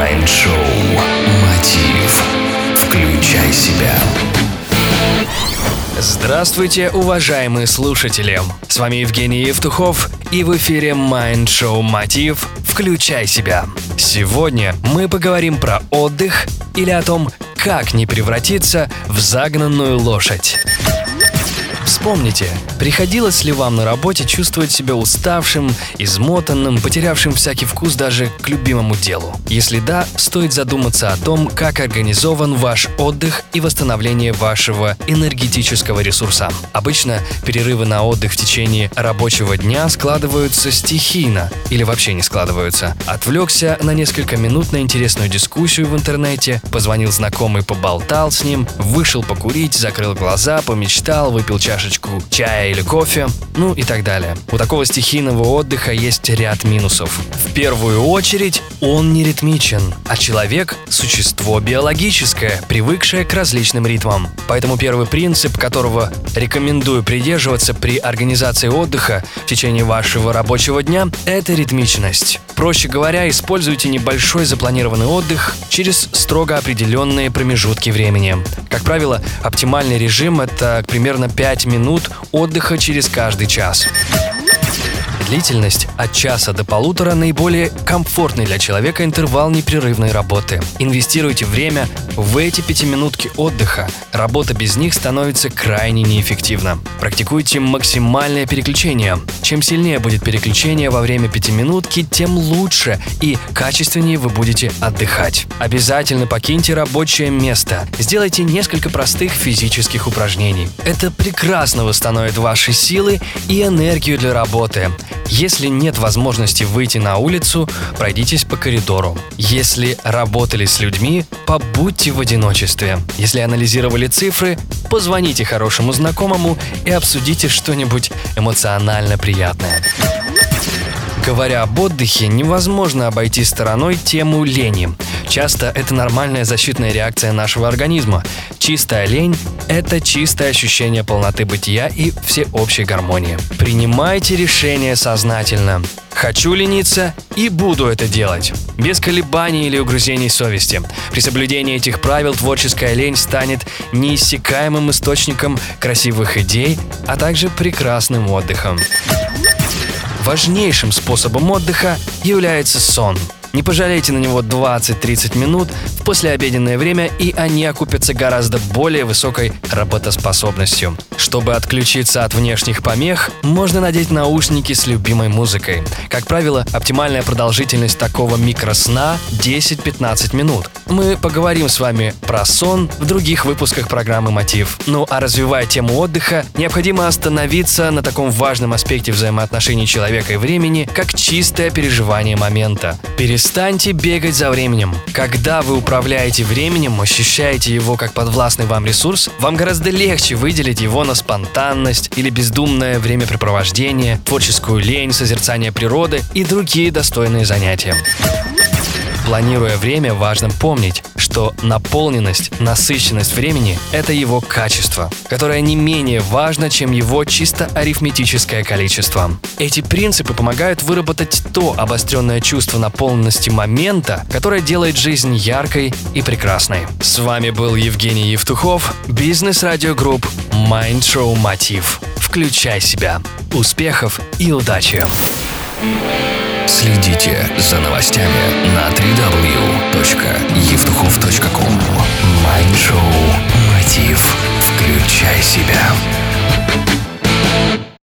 Майнд-шоу «Мотив». Включай себя. Здравствуйте, уважаемые слушатели! С вами Евгений Евтухов и в эфире Mind Show Мотив «Включай себя». Сегодня мы поговорим про отдых или о том, как не превратиться в загнанную лошадь. Вспомните, приходилось ли вам на работе чувствовать себя уставшим, измотанным, потерявшим всякий вкус даже к любимому делу? Если да, стоит задуматься о том, как организован ваш отдых и восстановление вашего энергетического ресурса. Обычно перерывы на отдых в течение рабочего дня складываются стихийно или вообще не складываются. Отвлекся на несколько минут на интересную дискуссию в интернете, позвонил знакомый, поболтал с ним, вышел покурить, закрыл глаза, помечтал, выпил чашку чашечку чая или кофе, ну и так далее. У такого стихийного отдыха есть ряд минусов. В первую очередь, он не ритмичен, а человек – существо биологическое, привыкшее к различным ритмам. Поэтому первый принцип, которого рекомендую придерживаться при организации отдыха в течение вашего рабочего дня – это ритмичность. Проще говоря, используйте небольшой запланированный отдых через строго определенные промежутки времени. Как правило, оптимальный режим – это примерно 5 минут отдыха через каждый час. Длительность от часа до полутора наиболее комфортный для человека интервал непрерывной работы. Инвестируйте время в эти пятиминутки отдыха. Работа без них становится крайне неэффективна. Практикуйте максимальное переключение. Чем сильнее будет переключение во время пятиминутки, тем лучше и качественнее вы будете отдыхать. Обязательно покиньте рабочее место. Сделайте несколько простых физических упражнений. Это прекрасно восстановит ваши силы и энергию для работы. Если нет возможности выйти на улицу, пройдитесь по коридору. Если работали с людьми, побудьте в одиночестве. Если анализировали цифры, позвоните хорошему знакомому и обсудите что-нибудь эмоционально приятное. Говоря об отдыхе, невозможно обойти стороной тему лени. Часто это нормальная защитная реакция нашего организма. Чистая лень – это чистое ощущение полноты бытия и всеобщей гармонии. Принимайте решение сознательно. Хочу лениться и буду это делать. Без колебаний или угрызений совести. При соблюдении этих правил творческая лень станет неиссякаемым источником красивых идей, а также прекрасным отдыхом. Важнейшим способом отдыха является сон – не пожалейте на него 20-30 минут в послеобеденное время, и они окупятся гораздо более высокой работоспособностью. Чтобы отключиться от внешних помех, можно надеть наушники с любимой музыкой. Как правило, оптимальная продолжительность такого микросна 10-15 минут. Мы поговорим с вами про сон в других выпусках программы «Мотив». Ну а развивая тему отдыха, необходимо остановиться на таком важном аспекте взаимоотношений человека и времени, как чистое переживание момента. Перес Перестаньте бегать за временем. Когда вы управляете временем, ощущаете его как подвластный вам ресурс, вам гораздо легче выделить его на спонтанность или бездумное времяпрепровождение, творческую лень, созерцание природы и другие достойные занятия. Планируя время, важно помнить, что наполненность, насыщенность времени – это его качество, которое не менее важно, чем его чисто арифметическое количество. Эти принципы помогают выработать то обостренное чувство наполненности момента, которое делает жизнь яркой и прекрасной. С вами был Евгений Евтухов, бизнес-радиогрупп Mind Show Мотив. Включай себя. Успехов и удачи! Следите за новостями на www.евтухов.ком Майншоу Мотив. Включай себя.